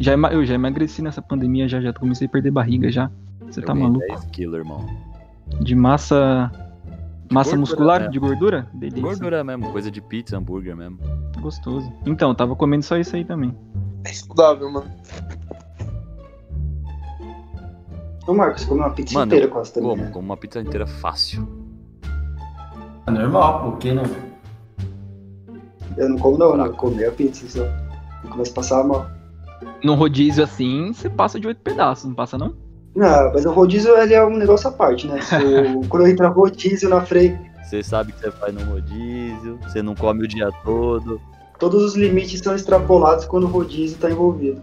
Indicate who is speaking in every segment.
Speaker 1: Já eu já emagreci nessa pandemia, já, já comecei a perder barriga já. Você
Speaker 2: Eu
Speaker 1: tá maluco?
Speaker 2: 10 quilos, irmão.
Speaker 1: De massa. Massa
Speaker 2: gordura,
Speaker 1: muscular?
Speaker 2: né?
Speaker 1: De gordura? Delícia.
Speaker 2: Gordura mesmo, coisa de pizza, hambúrguer mesmo.
Speaker 1: Gostoso. Então, tava comendo só isso aí também.
Speaker 3: É saudável, mano.
Speaker 4: Ô, Marcos, comeu uma pizza
Speaker 2: Mano,
Speaker 4: inteira
Speaker 2: eu
Speaker 4: quase também.
Speaker 2: como,
Speaker 4: né?
Speaker 2: como uma pizza inteira fácil.
Speaker 5: É normal, por que não?
Speaker 4: Eu não como não, eu
Speaker 2: Fraco.
Speaker 4: comi a pizza só. Eu começo a passar mal.
Speaker 1: Num rodízio assim, você passa de oito pedaços, não passa não?
Speaker 4: Ah, mas o rodízio ele é um negócio à parte, né? Eu- quando no rodízio na frente,
Speaker 2: Você sabe que você faz no rodízio, você não come o dia todo.
Speaker 4: todos os limites são extrapolados quando o rodízio tá envolvido.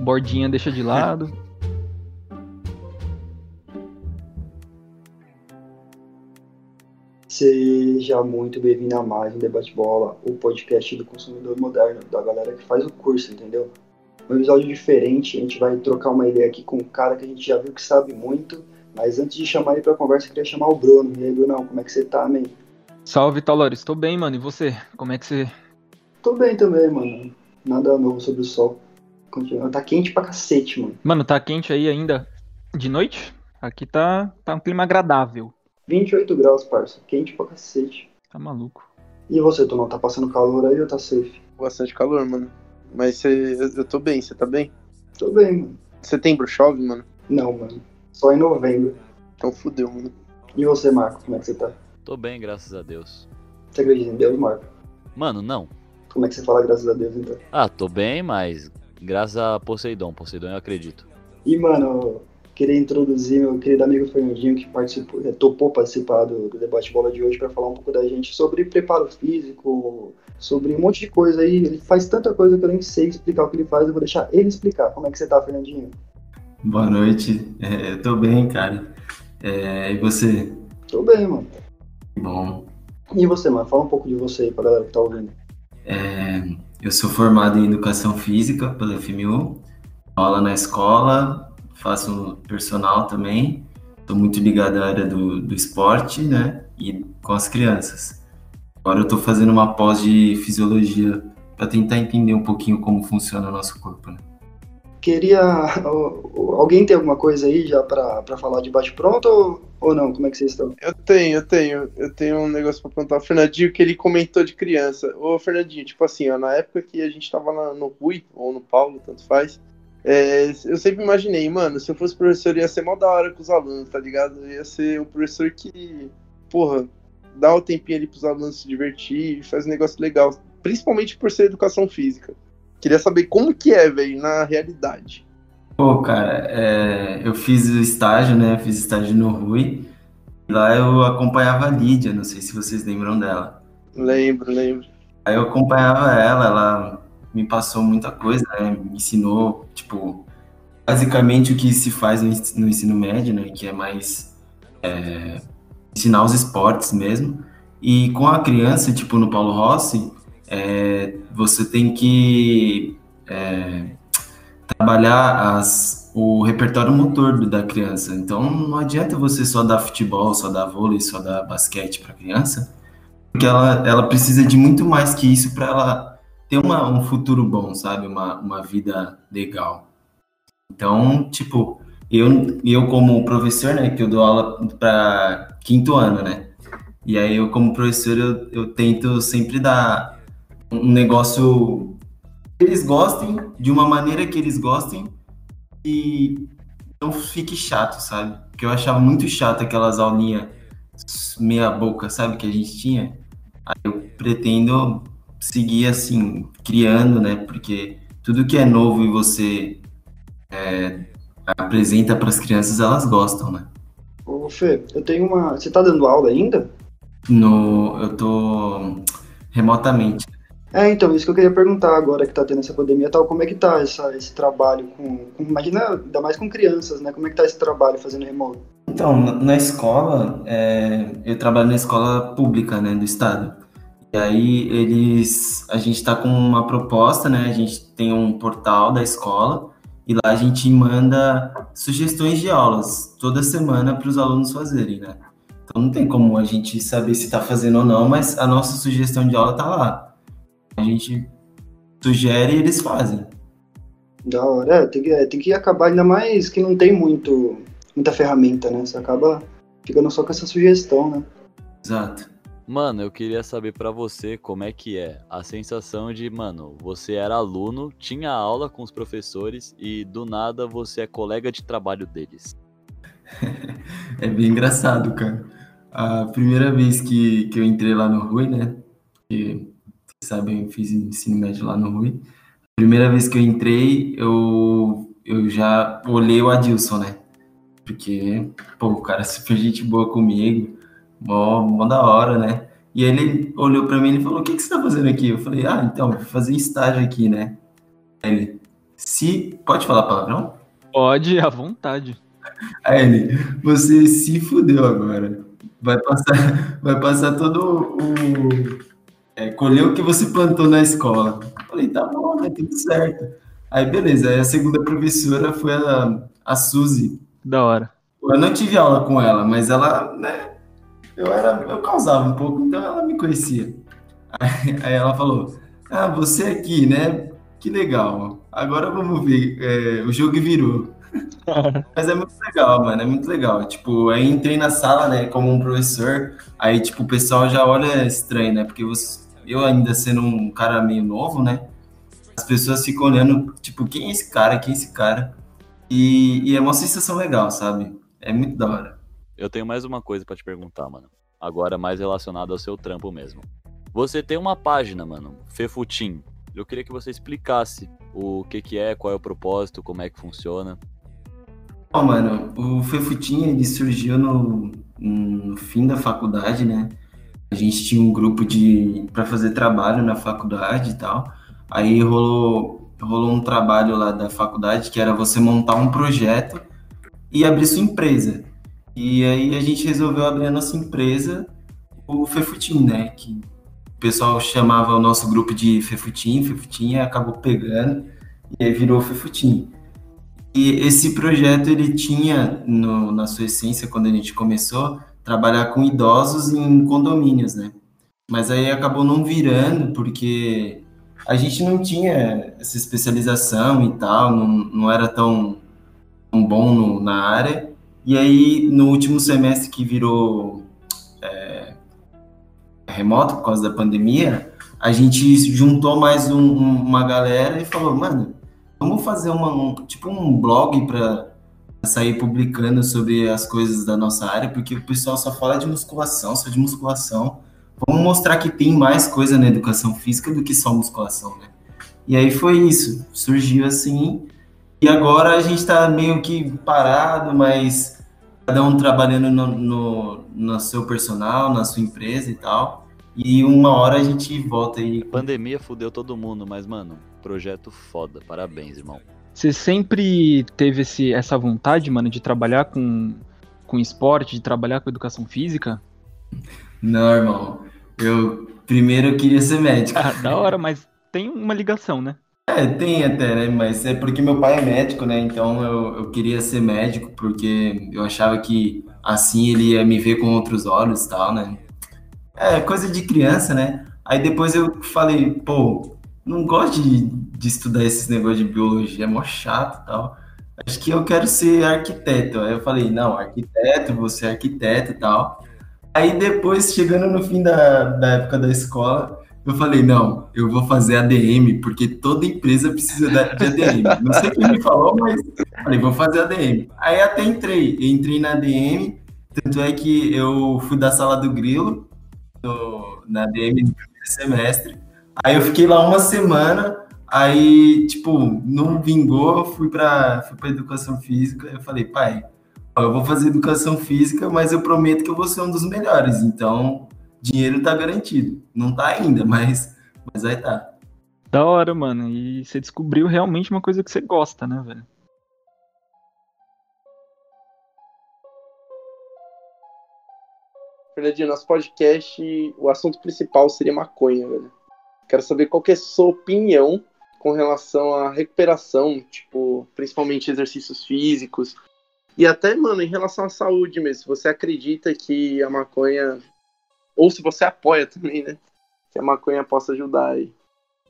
Speaker 1: Bordinha deixa de lado.
Speaker 4: Seja muito bem-vindo a mais um Debate Bola, o podcast do consumidor moderno, da galera que faz o curso, entendeu? Um episódio diferente, a gente vai trocar uma ideia aqui com um cara que a gente já viu que sabe muito, mas antes de chamar ele pra conversa, eu queria chamar o Bruno. E aí, Brunão, como é que você tá, man?
Speaker 1: Salve, Taloro. Estou bem, mano. E você? Como é que você.
Speaker 4: Tô bem também, mano. Nada novo sobre o sol. Continua. Tá quente pra cacete, mano.
Speaker 1: Mano, tá quente aí ainda de noite? Aqui tá, tá um clima agradável.
Speaker 4: 28 graus, parça. Quente pra cacete.
Speaker 1: Tá maluco.
Speaker 4: E você, Tonão, tá passando calor aí ou tá safe?
Speaker 3: Bastante calor, mano. Mas cê, eu, eu tô bem, você tá bem?
Speaker 4: Tô bem, mano.
Speaker 3: Setembro chove, mano?
Speaker 4: Não, mano. Só em novembro.
Speaker 3: Então fudeu, mano.
Speaker 4: E você, Marco, como é que você tá?
Speaker 2: Tô bem, graças a Deus.
Speaker 4: Você acredita em Deus, Marco?
Speaker 2: Mano, não.
Speaker 4: Como é que você fala graças a Deus, então?
Speaker 2: Ah, tô bem, mas graças a Poseidon. Poseidon eu acredito.
Speaker 4: E, mano, queria introduzir meu querido amigo Fernandinho, que participou, eh, topou participar do, do debate bola de hoje para falar um pouco da gente sobre preparo físico, sobre um monte de coisa aí. Ele faz tanta coisa que eu nem sei explicar o que ele faz, eu vou deixar ele explicar. Como é que você tá, Fernandinho?
Speaker 5: Boa noite. É, eu tô bem, cara. É, e você?
Speaker 4: Tô bem, mano.
Speaker 5: Bom,
Speaker 4: E você, mano? Fala um pouco de você aí pra galera que tá ouvindo.
Speaker 5: é, eu sou formado em Educação Física pela FMU, aula na escola, faço personal também, estou muito ligado à área do, do esporte, né, e com as crianças. Agora eu estou fazendo uma pós de Fisiologia para tentar entender um pouquinho como funciona o nosso corpo, né.
Speaker 4: Queria. Alguém tem alguma coisa aí já pra, pra falar de bate-pronto ou, ou não? Como é que vocês estão?
Speaker 3: Eu tenho, eu tenho. Eu tenho um negócio pra perguntar ao Fernandinho que ele comentou de criança. Ô, Fernandinho, tipo assim, ó, na época que a gente tava lá no Rui, ou no Paulo, tanto faz, é, eu sempre imaginei, mano, se eu fosse professor ia ser mó da hora com os alunos, tá ligado? Eu ia ser um professor que, porra, dá o tempinho ali pros alunos se divertir, faz um negócio legal. Principalmente por ser educação física. Queria saber como que é, velho, na realidade.
Speaker 5: Pô, cara, é, eu fiz o estágio, né, fiz estágio no Rui, e lá eu acompanhava a Lídia, não sei se vocês lembram dela.
Speaker 3: Lembro, lembro.
Speaker 5: Aí eu acompanhava ela, ela me passou muita coisa, né? Me ensinou, tipo, basicamente o que se faz no ens- no ensino médio, né? Que é mais é, ensinar os esportes mesmo. E com a criança, tipo, no Paulo Rossi, é, você tem que é, trabalhar as, o repertório motor da criança. Então não adianta você só dar futebol, só dar vôlei, só dar basquete para criança, porque ela, ela precisa de muito mais que isso para ela ter uma, um futuro bom, sabe? Uma, uma vida legal. Então, tipo, eu, eu como professor, né, que eu dou aula para quinto ano, né? E aí eu como professor, eu, eu tento sempre dar um negócio que eles gostem, de uma maneira que eles gostem e não fique chato, sabe? Porque eu achava muito chato aquelas aulinhas meia boca, sabe, que a gente tinha. Aí eu pretendo seguir assim, criando, né? Porque tudo que é novo e você é, apresenta para as crianças, elas gostam, né?
Speaker 4: Ô, Fê, eu tenho uma. Você tá dando aula ainda?
Speaker 5: No, eu tô remotamente.
Speaker 4: É, então, isso que eu queria perguntar agora que tá tendo essa pandemia tal, como é que tá essa, esse trabalho com, com- Imagina, ainda mais com crianças, né? Como é que tá esse trabalho fazendo remoto?
Speaker 5: Então, na, na escola, é, eu trabalho na escola pública, né, do estado. E aí eles, a gente tá com uma proposta, né? A gente tem um portal da escola e lá a gente manda sugestões de aulas toda semana para os alunos fazerem, né? Então não tem como a gente saber se tá fazendo ou não, mas a nossa sugestão de aula tá lá. A gente sugere e eles fazem.
Speaker 4: Da hora. É, tem que, é, tem que acabar, ainda mais que não tem muito, muita ferramenta, né? Você acaba ficando só com essa sugestão, né?
Speaker 5: Exato.
Speaker 2: Mano, eu queria saber pra você como é que é a sensação de, mano, você era aluno, tinha aula com os professores e do nada você é colega de trabalho deles.
Speaker 5: É bem engraçado, cara. A primeira vez que, que eu entrei lá no Rui, né? Que, vocês sabem, eu fiz ensino médio lá no Rui. Primeira vez que eu entrei, eu, eu já olhei o Adilson, né? Porque, pô, o cara é super gente boa comigo, mó, mó da hora, né? E aí ele olhou pra mim e falou: O que, que você tá fazendo aqui? Eu falei: Ah, então, vou fazer estágio aqui, né? Ele: Se. Pode falar palavrão?
Speaker 1: Pode, à vontade.
Speaker 5: Aí ele: Você se fudeu agora. Vai passar, vai passar todo o. É, colher o que você plantou na escola. Eu falei: Tá bom, né? Tudo certo. Aí, beleza. Aí a segunda professora foi a, a Suzy.
Speaker 1: Da hora.
Speaker 5: Eu não tive aula com ela, mas ela, né? Eu era, eu causava um pouco, então ela me conhecia. Aí, aí ela falou: Ah, você aqui, né? Que legal. Agora vamos ver. É, o jogo virou. Mas é muito legal, mano. É muito legal. Tipo, aí entrei na sala, né, como um professor. Aí, tipo, o pessoal já olha estranho, né? Porque você, eu ainda sendo um cara meio novo, né? As pessoas ficam olhando, tipo, quem é esse cara? Quem é esse cara? E, e é uma sensação legal, sabe? É muito da hora.
Speaker 2: Eu tenho mais uma coisa pra te perguntar, mano. Agora mais relacionado ao seu trampo mesmo. Você tem uma página, mano, Fefutim. Eu queria que você explicasse o que que é, qual é o propósito, como é que funciona.
Speaker 5: Ó, mano, o Fefutinha, ele surgiu no, no fim da faculdade, né? A gente tinha um grupo de para fazer trabalho na faculdade e tal. Aí rolou, rolou um trabalho lá da faculdade que era você montar um projeto e abrir sua empresa. E aí a gente resolveu abrir a nossa empresa, o Fefutim, né? Que o pessoal chamava o nosso grupo de Fefutim, Fefutim acabou pegando e aí virou Fefutim. E esse projeto ele tinha no, na sua essência quando a gente começou trabalhar com idosos em condomínios, né? Mas aí acabou não virando porque a gente não tinha essa especialização e tal, não, não era tão, tão bom no, na área. E aí no último semestre que virou é, remoto por causa da pandemia, a gente juntou mais um, um, uma galera e falou, mano, vamos fazer uma, um, tipo um blog para sair publicando sobre as coisas da nossa área, porque o pessoal só fala de musculação, só de musculação. Vamos mostrar que tem mais coisa na educação física do que só musculação, né? E aí foi isso, surgiu assim. E agora a gente está meio que parado, mas cada um trabalhando no, no, no seu personal, na sua empresa e tal. E uma hora a gente volta aí.
Speaker 2: Pandemia fudeu todo mundo, mas, mano, projeto foda. Parabéns, irmão.
Speaker 1: Você sempre teve esse, essa vontade, mano, de trabalhar com, com esporte, de trabalhar com educação física?
Speaker 5: Não, irmão. Eu primeiro eu queria ser médico.
Speaker 1: Ah, da hora, mas tem uma ligação, né?
Speaker 5: É, tem até, né? Mas é porque meu pai é médico, né? Então eu, eu queria ser médico porque eu achava que assim ele ia me ver com outros olhos e tal, né? É coisa de criança, né? Aí depois eu falei, pô, não gosto de, de estudar esses negócios de biologia, é mó chato e tal. Acho que eu quero ser arquiteto. Aí eu falei, não, arquiteto, vou ser arquiteto e tal. Aí depois, chegando no fim da, da época da escola, eu falei, não, eu vou fazer ADM, porque toda empresa precisa de ADM. Não sei quem me falou, mas falei, vou fazer ADM. Aí até entrei, entrei na ADM, tanto é que eu fui da sala do Grilo, no, na ADM no primeiro semestre. Aí eu fiquei lá uma semana, aí, tipo, não vingou, fui para fui pra educação física, eu falei, pai, eu vou fazer educação física, mas eu prometo que eu vou ser um dos melhores, então dinheiro tá garantido. Não tá ainda, mas, mas vai tá.
Speaker 1: Da hora, mano. E você descobriu realmente uma coisa que você gosta, né, velho?
Speaker 3: Fernandinho, nosso podcast, o assunto principal seria maconha, velho. Quero saber qual que é a sua opinião com relação à recuperação, tipo, principalmente exercícios físicos. E até, mano, em relação à saúde mesmo. Se você acredita que a maconha ou se você apoia também, né? Que a maconha possa ajudar aí.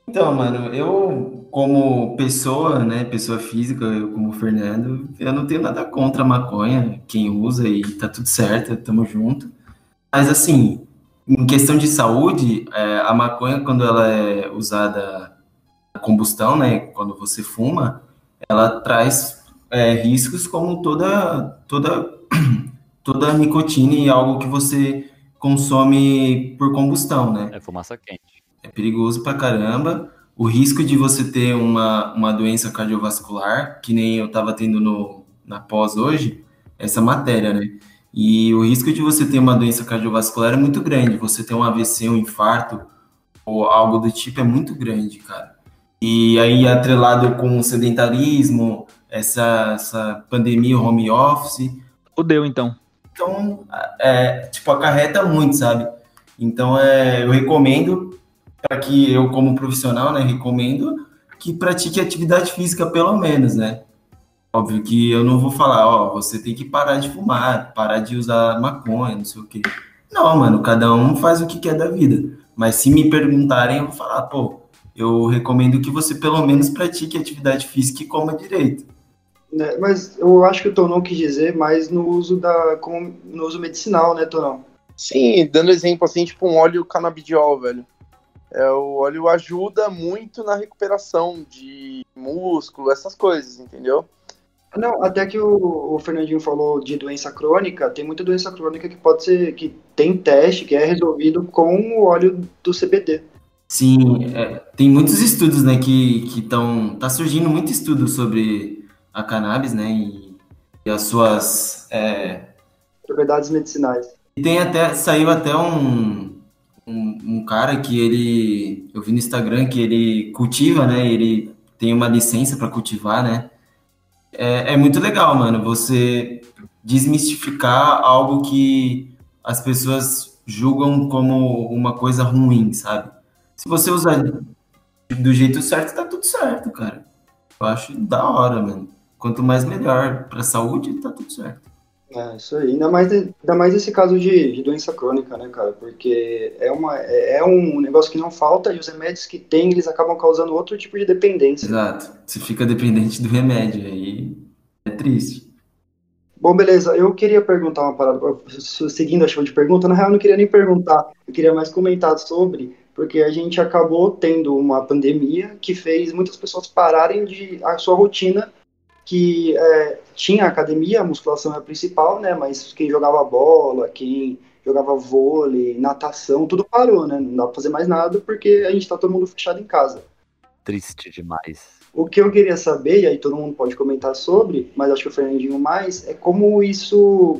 Speaker 5: Então, mano, eu, como pessoa, né, pessoa física, eu como Fernando, eu não tenho nada contra a maconha, quem usa e tá tudo certo, tamo junto. Mas, assim, em questão de saúde, é, a maconha, quando ela é usada na combustão, né, quando você fuma, ela traz é, riscos como toda, toda, toda nicotina e algo que você consome por combustão, né?
Speaker 2: É fumaça quente.
Speaker 5: É perigoso pra caramba. O risco de você ter uma, uma doença cardiovascular, que nem eu tava tendo no, na pós hoje, essa matéria, né? E o risco de você ter uma doença cardiovascular é muito grande. Você ter um AVC, um infarto ou algo do tipo é muito grande, cara. E aí, atrelado com o sedentarismo, essa, essa pandemia, home office.
Speaker 1: Fudeu, então.
Speaker 5: Então, é, tipo, acarreta muito, sabe? Então, é, eu recomendo, para que eu, como profissional, né, recomendo que pratique atividade física, pelo menos, né? Óbvio que eu não vou falar, ó, você tem que parar de fumar, parar de usar maconha, não sei o quê. Não, mano, cada um faz o que quer da vida. Mas se me perguntarem, eu vou falar, pô, eu recomendo que você pelo menos pratique atividade física e coma direito.
Speaker 4: Né, mas eu acho que o Tonão quis dizer mais no uso da como no uso medicinal, né, Tonão?
Speaker 3: Sim, dando exemplo assim, tipo um óleo canabidiol, velho. É, o óleo ajuda muito na recuperação de músculo, essas coisas, entendeu?
Speaker 4: Não, até que o, o, Fernandinho falou de doença crônica, tem muita doença crônica que pode ser, que tem teste, que é resolvido com o óleo do CBD.
Speaker 5: Sim, é, tem muitos estudos, né, que estão, tá surgindo muito estudo sobre a cannabis, né, e, e as suas... É...
Speaker 4: Propriedades medicinais.
Speaker 5: E tem até, saiu até um, um, um, cara que ele, eu vi no Instagram que ele cultiva, né, ele tem uma licença para cultivar, né, é, é muito legal, mano, você desmistificar algo que as pessoas julgam como uma coisa ruim, sabe? Se você usar do jeito certo, tá tudo certo, cara. Eu acho da hora, mano. Quanto mais melhor pra saúde, tá tudo certo.
Speaker 4: É, isso aí. Ainda mais, ainda mais esse caso de, de doença crônica, né, cara? Porque é, uma, é, é um negócio que não falta e os remédios que tem, eles acabam causando outro tipo de dependência.
Speaker 5: Exato. Você fica dependente do remédio, aí é triste.
Speaker 4: Bom, beleza. Eu queria perguntar uma parada, seguindo a chuva de pergunta, na real eu não queria nem perguntar, eu queria mais comentar sobre, porque a gente acabou tendo uma pandemia que fez muitas pessoas pararem de a sua rotina que é, tinha academia, a musculação é a principal, né? Mas quem jogava bola, quem jogava vôlei, natação, tudo parou, né? Não dá pra fazer mais nada porque a gente tá todo mundo fechado em casa.
Speaker 2: Triste demais.
Speaker 4: O que eu queria saber, e aí todo mundo pode comentar sobre, mas acho que o Fernandinho mais, é como isso.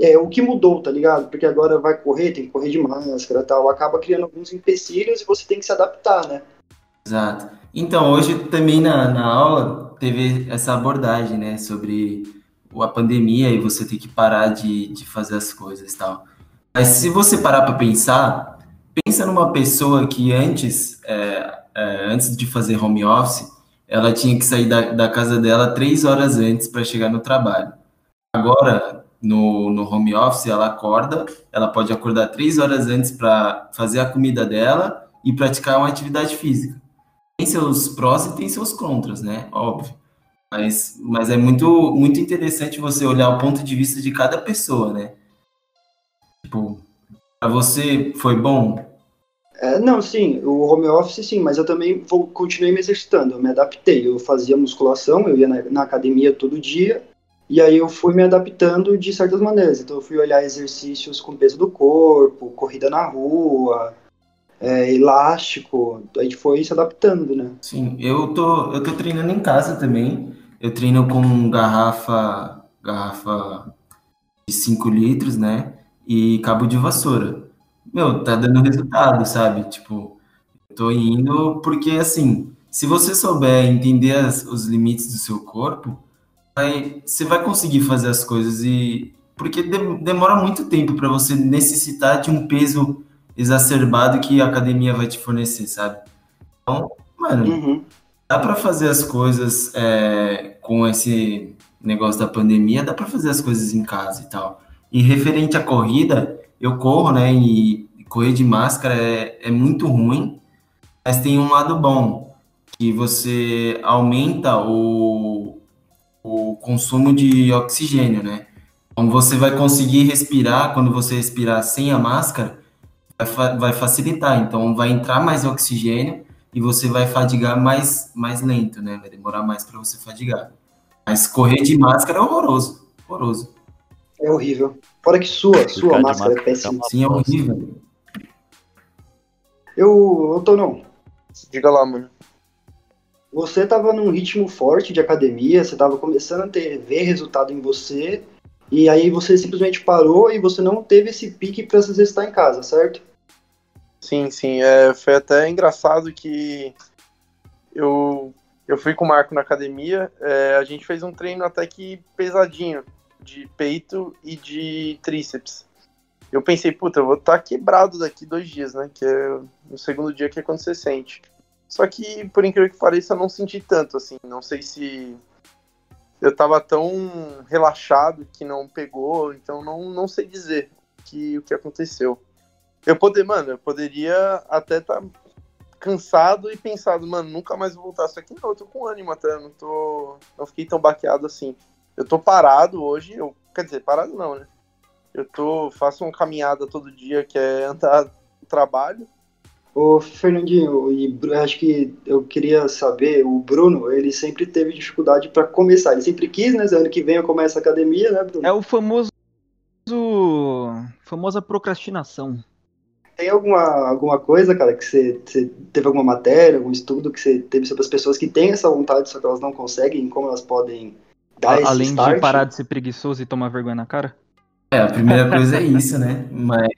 Speaker 4: É, o que mudou, tá ligado? Porque agora vai correr, tem que correr de máscara e tal, acaba criando alguns empecilhos e você tem que se adaptar, né?
Speaker 5: Exato. Então, hoje também na, na aula teve essa abordagem, né, sobre a pandemia e você ter que parar de, de fazer as coisas e tal. Mas se você parar para pensar, pensa numa pessoa que antes, é, é, antes de fazer home office, ela tinha que sair da, da casa dela três horas antes para chegar no trabalho. Agora, no, no home office, ela acorda, ela pode acordar três horas antes para fazer a comida dela e praticar uma atividade física tem seus prós e tem seus contras, né? Óbvio. Mas, mas é muito, muito interessante você olhar o ponto de vista de cada pessoa, né? Tipo, para você foi bom?
Speaker 4: É, não, sim, o home office sim, mas eu também vou, continuei me exercitando, eu me adaptei. Eu fazia musculação, eu ia na, na academia todo dia, e aí eu fui me adaptando de certas maneiras. Então eu fui olhar exercícios com peso do corpo, corrida na rua, é, elástico, a gente foi se adaptando, né?
Speaker 5: Sim, eu tô, eu tô treinando em casa também. Eu treino com garrafa, garrafa de 5 litros, né? E cabo de vassoura. Meu, tá dando resultado, sabe? Tipo, tô indo porque, assim, se você souber entender as, os limites do seu corpo, vai, você vai conseguir fazer as coisas e... Porque de, demora muito tempo para você necessitar de um peso exacerbado que a academia vai te fornecer, sabe? Então, mano, uhum. dá para fazer as coisas é, com esse negócio da pandemia, dá para fazer as coisas em casa e tal. E referente à corrida, eu corro, né? E correr de máscara é, é muito ruim, Mas tem um lado bom, que você aumenta o, o consumo de oxigênio, né? Então você vai conseguir respirar, quando você respirar sem a máscara, vai, fa vai facilitar. Então vai entrar mais oxigênio e você vai fadigar mais, mais lento, né? Vai demorar mais para você fadigar. Mas correr de máscara é horroroso. Horroroso.
Speaker 4: É horrível. Fora que sua, sua máscara, é péssima.
Speaker 5: Sim, é horrível.
Speaker 4: Eu, eu tô não.
Speaker 3: Diga lá, mano.
Speaker 4: Você tava num ritmo forte de academia, você tava começando a ter, ver resultado em você, e aí você simplesmente parou e você não teve esse pique para se exercitar em casa, certo?
Speaker 3: Sim, sim. É, foi até engraçado que eu, eu fui com o Marco na academia. É, a gente fez um treino até que pesadinho, de peito e de tríceps. Eu pensei, puta, eu vou estar tá quebrado daqui dois dias, né? Que é no segundo dia que é quando você sente. Só que, por incrível que pareça, eu não senti tanto, assim. Não sei se eu tava tão relaxado que não pegou, então não, não sei dizer que, o que aconteceu. Eu poder, mano, eu poderia até estar tá cansado e pensado, mano, nunca mais vou voltar. Só que não, eu tô com ânimo até, não tô. Não fiquei tão baqueado assim. Eu tô parado hoje, eu. Quer dizer, parado não, né? Eu tô. faço uma caminhada todo dia que é andar no trabalho.
Speaker 4: Ô, Fernandinho, e acho que eu queria saber, o Bruno, ele sempre teve dificuldade para começar. Ele sempre quis, né? Ano que vem eu começo a academia, né, Bruno?
Speaker 1: É o famoso. famosa procrastinação.
Speaker 4: Tem alguma, alguma coisa, cara, que você, você, teve alguma matéria, algum estudo que você teve sobre as pessoas que têm essa vontade, só que elas não conseguem, como elas podem dar esse
Speaker 1: Além
Speaker 4: start?
Speaker 1: de parar de ser preguiçoso e tomar vergonha na cara?
Speaker 5: É, a primeira coisa é isso, né? Mas,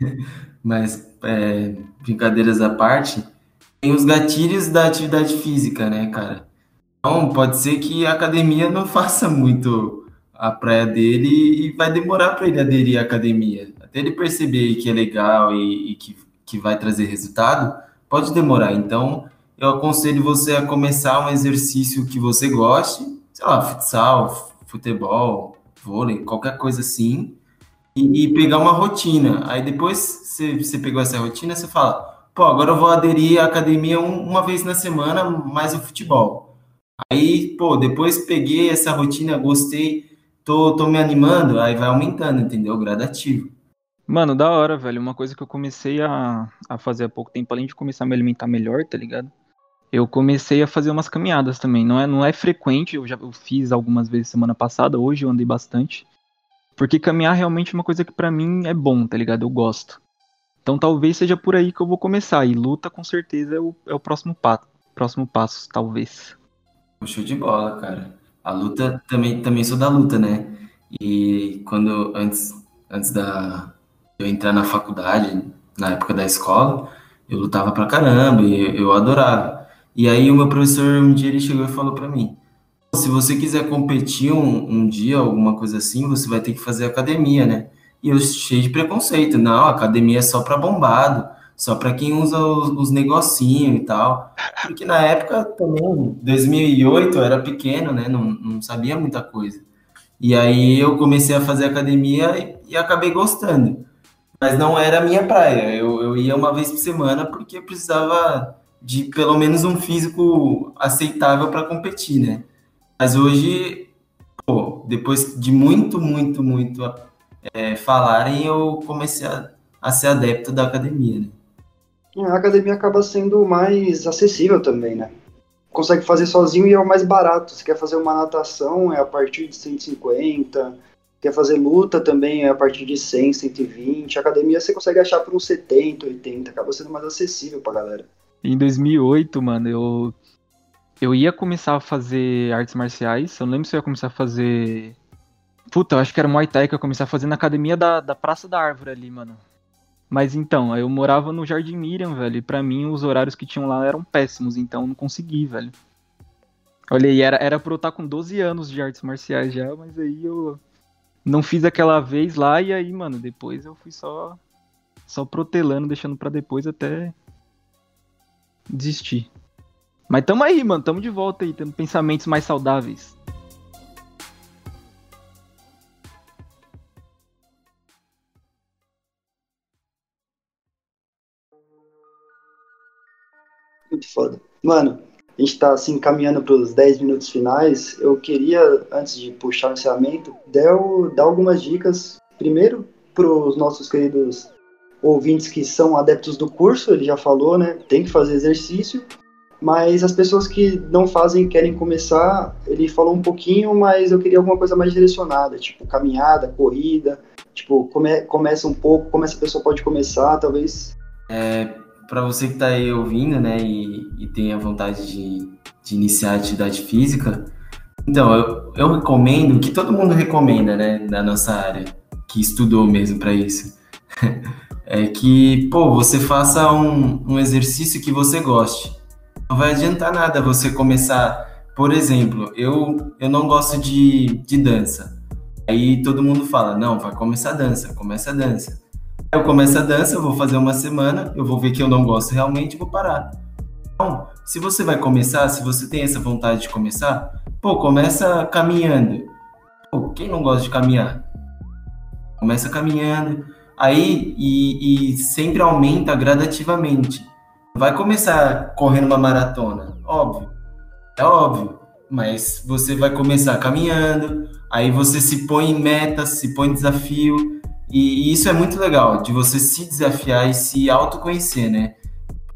Speaker 5: mas é, brincadeiras à parte, tem os gatilhos da atividade física, né, cara? Então, pode ser que a academia não faça muito a praia dele e vai demorar para ele aderir à academia até ele perceber que é legal e, e que, que vai trazer resultado, pode demorar. Então, eu aconselho você a começar um exercício que você goste, sei lá, futsal, futebol, vôlei, qualquer coisa assim, e, e pegar uma rotina. Aí depois você, você pegou essa rotina, você fala, pô, agora eu vou aderir à academia um, uma vez na semana, mais o futebol. Aí, pô, depois peguei essa rotina, gostei, tô, tô me animando, aí vai aumentando, entendeu? Gradativo.
Speaker 1: Mano, da hora, velho. Uma coisa que eu comecei a, a fazer há pouco tempo, além de começar a me alimentar melhor, tá ligado? Eu comecei a fazer umas caminhadas também. Não é, não é frequente, eu já eu fiz algumas vezes semana passada, hoje eu andei bastante. Porque caminhar realmente é uma coisa que para mim é bom, tá ligado? Eu gosto. Então talvez seja por aí que eu vou começar. E luta com certeza é o, é o próximo, pa próximo passo, talvez.
Speaker 5: Show de bola, cara. A luta também, também sou da luta, né? E quando antes, antes da, eu entrar na faculdade, na época da escola, eu lutava pra caramba e eu adorava. E aí o meu professor um dia ele chegou e falou para mim: se você quiser competir um, um, dia, alguma coisa assim, você vai ter que fazer academia, né? E eu cheio de preconceito, não, academia é só para bombado, só para quem usa os, os negocinhos e tal. Porque na época também, 2008, eu era pequeno, né? Não, não sabia muita coisa. E aí eu comecei a fazer academia e, e acabei gostando mas não era a minha praia. Eu, eu ia uma vez por semana porque precisava de pelo menos um físico aceitável para competir, né? Mas hoje, pô, depois de muito, muito, muito é, falarem, eu comecei a, a ser adepto da academia, né?
Speaker 4: A academia acaba sendo mais acessível também, né? Consegue fazer sozinho e é o mais barato. Se quer fazer uma natação, é a partir de 150, Quer fazer luta também é a partir de 100, 120. A academia você consegue achar por uns 70, 80. Acaba sendo mais acessível pra galera.
Speaker 1: Em 2008, mano, eu eu ia começar a fazer artes marciais. Eu não lembro se eu ia começar a fazer. Puta, eu acho que era Muay Thai que eu começar a fazer na academia da, da Praça da Árvore ali, mano. Mas então, eu morava no Jardim Miriam, velho. E pra mim os horários que tinham lá eram péssimos, então eu não consegui, velho. Olha aí, era, era pra eu estar com 12 anos de artes marciais já, mas aí eu não fiz aquela vez lá e aí, mano, depois eu fui só só protelando, deixando para depois até desistir. Mas tamo aí, mano, tamo de volta aí, tendo pensamentos mais saudáveis.
Speaker 4: Muito foda. Mano, a gente tá assim caminhando para os 10 minutos finais. Eu queria, antes de puxar o encerramento, dar, dar algumas dicas. Primeiro, para os nossos queridos ouvintes que são adeptos do curso, ele já falou, né? Tem que fazer exercício. Mas as pessoas que não fazem querem começar, ele falou um pouquinho, mas eu queria alguma coisa mais direcionada, tipo caminhada, corrida, tipo come, começa um pouco, como essa pessoa pode começar, talvez.
Speaker 5: É, para você que está aí ouvindo, né, e, e tem a vontade de, de iniciar atividade física, então eu, eu recomendo, que todo mundo recomenda, né, na nossa área, que estudou mesmo para isso, é que, pô, você faça um, um exercício que você goste. Não vai adiantar nada você começar, por exemplo, eu, eu não gosto de, de dança. Aí todo mundo fala, não, vai começar a dança, começa a dança. Eu começo a dança, eu vou fazer uma semana, eu vou ver que eu não gosto realmente e vou parar. Então, se você vai começar, se você tem essa vontade de começar, pô, começa caminhando. Pô, quem não gosta de caminhar? Começa caminhando, aí e, e sempre aumenta gradativamente. Vai começar correndo uma maratona, óbvio. É óbvio. Mas você vai começar caminhando, aí você se põe em metas, se põe em desafio. E, isso é muito legal, de você se desafiar e se autoconhecer, né?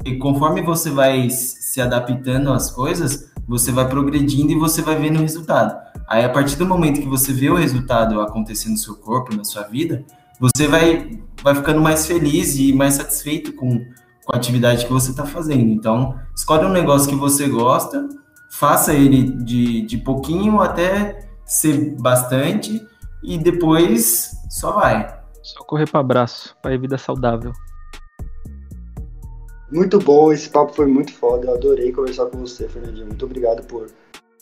Speaker 5: E conforme você vai se adaptando às coisas, você vai progredindo e você vai vendo o resultado. Aí, a partir do momento que você vê o resultado acontecendo no seu corpo, na sua vida, você vai, vai ficando mais feliz e mais satisfeito com, com a atividade que você está fazendo. Então, escolhe um negócio que você gosta, faça ele de, de pouquinho até ser bastante e depois só vai.
Speaker 1: Só correr para abraço, para vida saudável.
Speaker 4: Muito bom, esse papo foi muito foda. Eu adorei conversar com você, Fernandinho. Muito obrigado por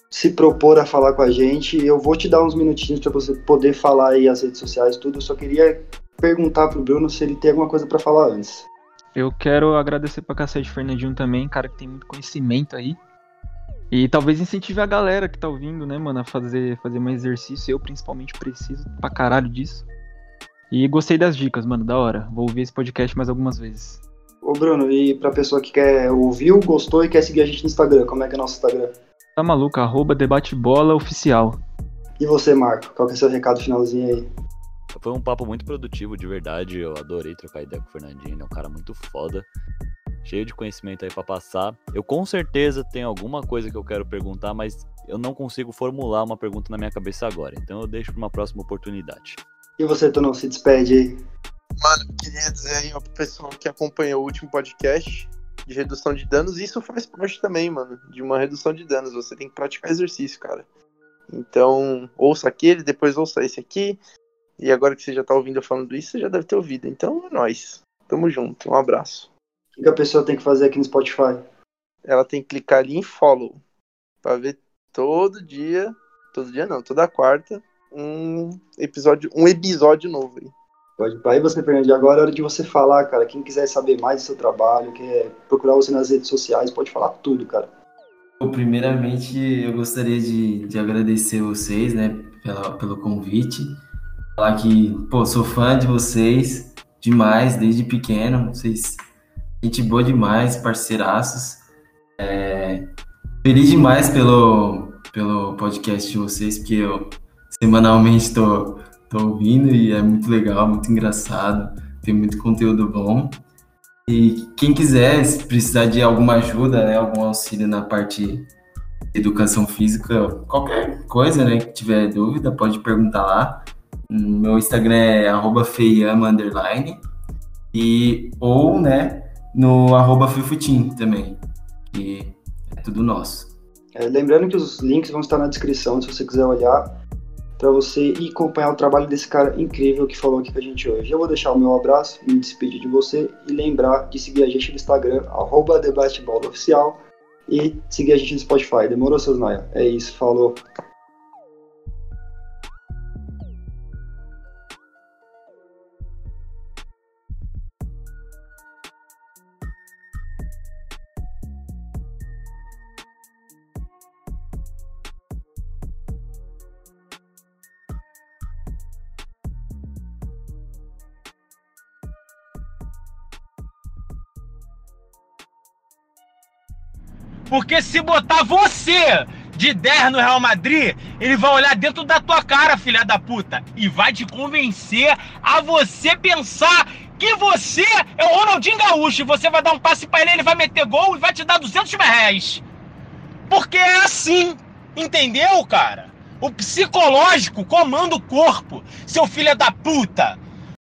Speaker 4: se propor a falar com a gente. Eu vou te dar uns minutinhos para você poder falar aí as redes sociais, tudo. Eu só queria perguntar pro Bruno se ele tem alguma coisa para falar antes.
Speaker 1: Eu quero agradecer pra cacete Fernandinho também, cara que tem muito conhecimento aí. E talvez incentive a galera que tá ouvindo, né, mano, a fazer, fazer mais exercício. Eu principalmente preciso pra caralho disso. E gostei das dicas, mano, da hora. Vou ouvir esse podcast mais algumas vezes.
Speaker 4: Ô Bruno, e pra pessoa que quer ouviu, gostou e quer seguir a gente no Instagram, como é que é nosso Instagram?
Speaker 1: Tá maluco, arroba debatebola oficial.
Speaker 4: E você, Marco, qual que é o seu recado finalzinho aí?
Speaker 2: Foi um papo muito produtivo, de verdade. Eu adorei trocar ideia com o Fernandinho, ele é um cara muito foda. Cheio de conhecimento aí para passar. Eu com certeza tenho alguma coisa que eu quero perguntar, mas eu não consigo formular uma pergunta na minha cabeça agora. Então eu deixo para uma próxima oportunidade.
Speaker 4: E você, Tonão, se despede aí.
Speaker 3: Mano, queria dizer aí ó, pro pessoal que acompanhou o último podcast de redução de danos, isso faz parte também, mano, de uma redução de danos. Você tem que praticar exercício, cara. Então, ouça aquele, depois ouça esse aqui. E agora que você já tá ouvindo eu falando isso, você já deve ter ouvido. Então é nóis. Tamo junto. Um abraço.
Speaker 4: O que a pessoa tem que fazer aqui no Spotify?
Speaker 3: Ela tem que clicar ali em follow. Pra ver todo dia. Todo dia não, toda quarta. Um episódio, um episódio novo aí.
Speaker 4: Pode. Aí você, Fernando, agora é hora de você falar, cara. Quem quiser saber mais do seu trabalho, quer procurar você nas redes sociais, pode falar tudo, cara.
Speaker 5: Primeiramente, eu gostaria de, de agradecer vocês, né, pela, pelo convite. Falar que, pô, sou fã de vocês demais, desde pequeno. Vocês, gente boa demais, parceiraços. É, feliz demais pelo, pelo podcast de vocês, porque eu semanalmente tô, tô ouvindo e é muito legal, muito engraçado. Tem muito conteúdo bom. E quem quiser, se precisar de alguma ajuda, né, algum auxílio na parte de educação física, qualquer coisa, né, que tiver dúvida, pode perguntar lá. Meu Instagram é arroba feiama, underline, e, ou, né, no arroba fefutim também, que é tudo nosso.
Speaker 4: É, lembrando que os links vão estar na descrição, se você quiser olhar, para você ir acompanhar o trabalho desse cara incrível que falou aqui com a gente hoje. Eu vou deixar o meu abraço, me despedir de você e lembrar de seguir a gente no Instagram, arroba e seguir a gente no Spotify. Demorou, seus Naia? É isso, falou.
Speaker 6: Porque se botar você de 10 no Real Madrid, ele vai olhar dentro da tua cara, filha da puta, e vai te convencer a você pensar que você é o Ronaldinho Gaúcho e você vai dar um passe pra ele, ele vai meter gol e vai te dar 200 mil reais. Porque é assim, entendeu, cara? O psicológico comanda o corpo, seu filho da puta.